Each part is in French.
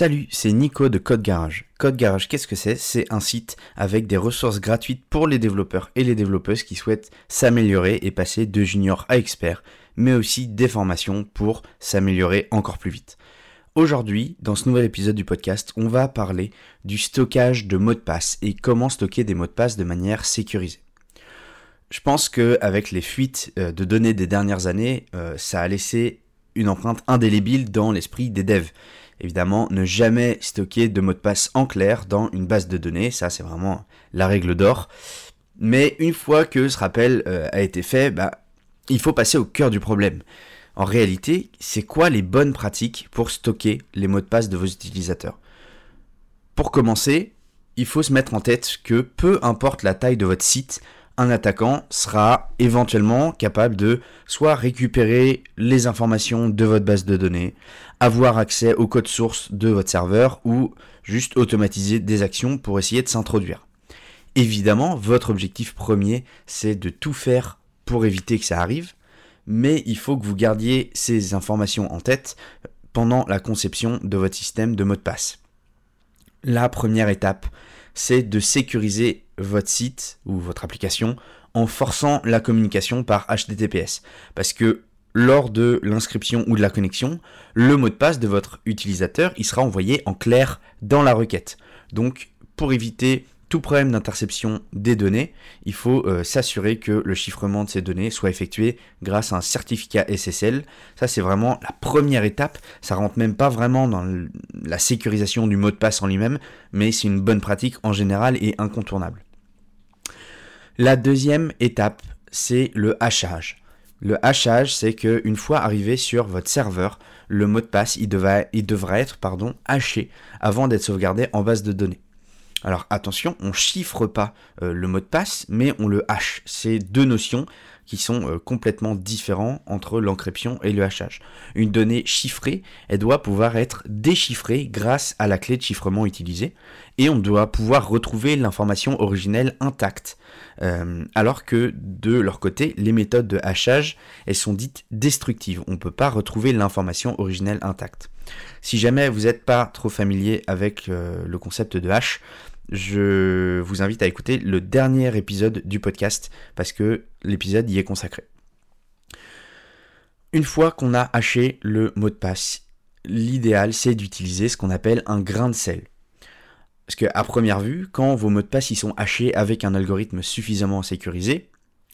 Salut, c'est Nico de Code Garage. Code Garage, qu'est-ce que c'est? C'est un site avec des ressources gratuites pour les développeurs et les développeuses qui souhaitent s'améliorer et passer de junior à expert, mais aussi des formations pour s'améliorer encore plus vite. Aujourd'hui, dans ce nouvel épisode du podcast, on va parler du stockage de mots de passe et comment stocker des mots de passe de manière sécurisée. Je pense qu'avec les fuites euh, de données des dernières années, euh, ça a laissé une empreinte indélébile dans l'esprit des devs. Évidemment, ne jamais stocker de mots de passe en clair dans une base de données, ça c'est vraiment la règle d'or. Mais une fois que ce rappel euh, a été fait, bah, il faut passer au cœur du problème. En réalité, c'est quoi les bonnes pratiques pour stocker les mots de passe de vos utilisateurs? Pour commencer, il faut se mettre en tête que peu importe la taille de votre site, un attaquant sera éventuellement capable de soit récupérer les informations de votre base de données, avoir accès au code source de votre serveur ou juste automatiser des actions pour essayer de s'introduire. Évidemment, votre objectif premier, c'est de tout faire pour éviter que ça arrive, mais il faut que vous gardiez ces informations en tête pendant la conception de votre système de mot de passe. La première étape, c'est de sécuriser votre site ou votre application en forçant la communication par HTTPS. Parce que lors de l'inscription ou de la connexion, le mot de passe de votre utilisateur, il sera envoyé en clair dans la requête. Donc, pour éviter tout problème d'interception des données, il faut euh, s'assurer que le chiffrement de ces données soit effectué grâce à un certificat SSL. Ça, c'est vraiment la première étape. Ça rentre même pas vraiment dans la sécurisation du mot de passe en lui-même, mais c'est une bonne pratique en général et incontournable. La deuxième étape, c'est le hachage. Le hachage, c'est qu'une fois arrivé sur votre serveur, le mot de passe, il, devra être pardon, haché avant d'être sauvegardé en base de données. Alors attention, on chiffre pas euh, le mot de passe, mais on le hache. C'est deux notions qui sont euh, complètement différentes entre l'encryption et le hachage. Une donnée chiffrée, elle doit pouvoir être déchiffrée grâce à la clé de chiffrement utilisée, et on doit pouvoir retrouver l'information originelle intacte. Euh, alors que de leur côté, les méthodes de hachage, elles sont dites destructives. On ne peut pas retrouver l'information originelle intacte. Si jamais vous n'êtes pas trop familier avec le concept de hash, je vous invite à écouter le dernier épisode du podcast parce que l'épisode y est consacré. Une fois qu'on a haché le mot de passe, l'idéal c'est d'utiliser ce qu'on appelle un grain de sel. Parce qu'à première vue, quand vos mots de passe y sont hachés avec un algorithme suffisamment sécurisé,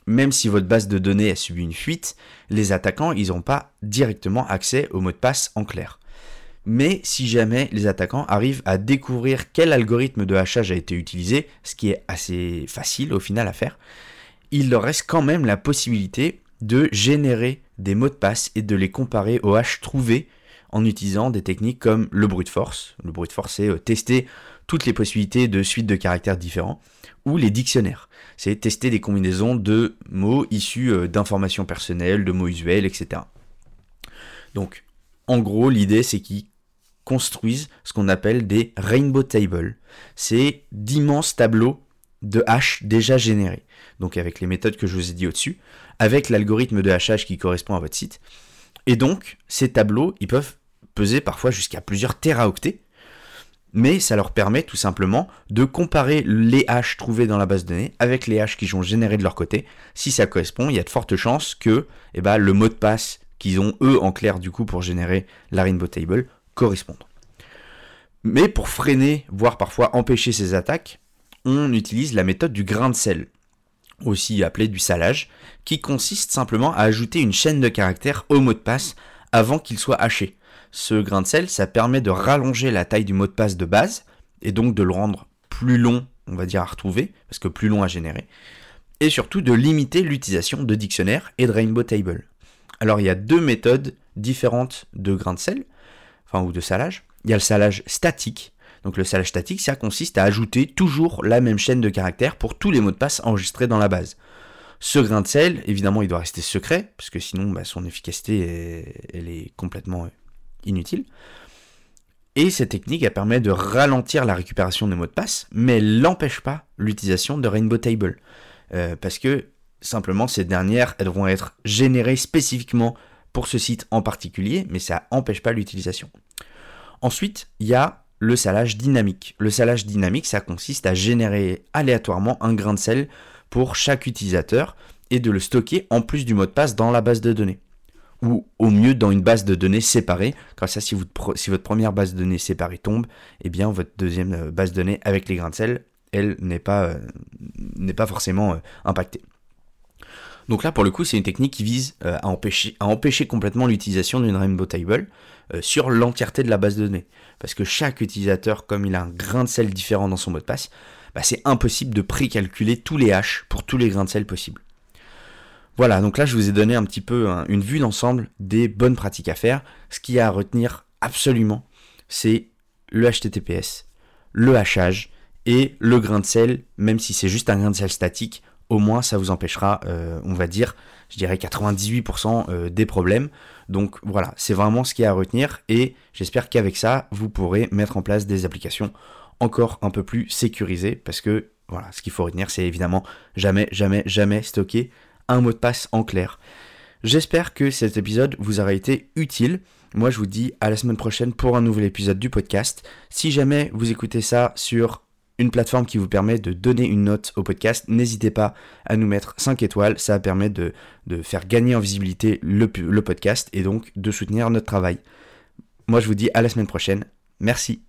même si votre base de données a subi une fuite, les attaquants ils n'ont pas directement accès au mot de passe en clair. Mais si jamais les attaquants arrivent à découvrir quel algorithme de hachage a été utilisé, ce qui est assez facile au final à faire, il leur reste quand même la possibilité de générer des mots de passe et de les comparer aux hash trouvés en utilisant des techniques comme le brute force. Le brute force, c'est euh, tester toutes les possibilités de suites de caractères différents, ou les dictionnaires. C'est tester des combinaisons de mots issus euh, d'informations personnelles, de mots usuels, etc. Donc, en gros, l'idée, c'est qu'ils construisent ce qu'on appelle des rainbow tables. C'est d'immenses tableaux de hash déjà générés. Donc avec les méthodes que je vous ai dit au-dessus, avec l'algorithme de hachage qui correspond à votre site. Et donc, ces tableaux, ils peuvent peser parfois jusqu'à plusieurs teraoctets, mais ça leur permet tout simplement de comparer les hashes trouvés dans la base de données avec les hashes qu'ils ont générés de leur côté. Si ça correspond, il y a de fortes chances que eh ben, le mot de passe qu'ils ont eux en clair du coup pour générer la rainbow table correspondre. Mais pour freiner, voire parfois empêcher ces attaques, on utilise la méthode du grain de sel, aussi appelée du salage, qui consiste simplement à ajouter une chaîne de caractères au mot de passe avant qu'il soit haché. Ce grain de sel, ça permet de rallonger la taille du mot de passe de base, et donc de le rendre plus long, on va dire, à retrouver, parce que plus long à générer, et surtout de limiter l'utilisation de dictionnaires et de rainbow table. Alors il y a deux méthodes différentes de grain de sel enfin ou de salage. Il y a le salage statique. Donc le salage statique, ça consiste à ajouter toujours la même chaîne de caractères pour tous les mots de passe enregistrés dans la base. Ce grain de sel, évidemment, il doit rester secret, parce que sinon bah, son efficacité elle est complètement euh, inutile. Et cette technique, elle permet de ralentir la récupération des mots de passe, mais elle n'empêche pas l'utilisation de Rainbow Table. Euh, parce que simplement, ces dernières, elles vont être générées spécifiquement pour ce site en particulier, mais ça n'empêche pas l'utilisation. Ensuite, il y a le salage dynamique. Le salage dynamique, ça consiste à générer aléatoirement un grain de sel pour chaque utilisateur et de le stocker en plus du mot de passe dans la base de données. Ou au mieux dans une base de données séparée. Comme ça, si, votre première base de données séparée tombe, eh bien votre deuxième euh, base de données avec les grains de sel, elle n'est pas, euh, pas forcément euh, impactée. Donc là, pour le coup, c'est une technique qui vise à, empêcher, à empêcher complètement l'utilisation d'une Rainbow Table sur l'entièreté de la base de données. Parce que chaque utilisateur, comme il a un grain de sel différent dans son mot de passe, bah, c'est impossible de précalculer tous les hashes pour tous les grains de sel possibles. Voilà, donc là je vous ai donné un petit peu une vue d'ensemble des bonnes pratiques à faire. Ce qu'il y a à retenir absolument, c'est le HTTPS, le hachage et le grain de sel, même si c'est juste un grain de sel statique, au moins ça vous empêchera, euh, on va dire, je dirais 98% euh, des problèmes. Donc voilà, c'est vraiment ce qu'il y a à retenir et j'espère qu'avec ça, vous pourrez mettre en place des applications encore un peu plus sécurisées parce que voilà, ce qu'il faut retenir, c'est évidemment jamais, jamais, jamais stocker un mot de passe en clair. J'espère que cet épisode vous aura été utile. Moi, je vous dis à la semaine prochaine pour un nouvel épisode du podcast. Si jamais vous écoutez ça sur une plateforme qui vous permet de donner une note au podcast, n'hésitez pas à nous mettre 5 étoiles. Ça permet de, faire gagner en visibilité le podcast et donc de soutenir notre travail. Moi, je vous dis à la semaine prochaine. Merci.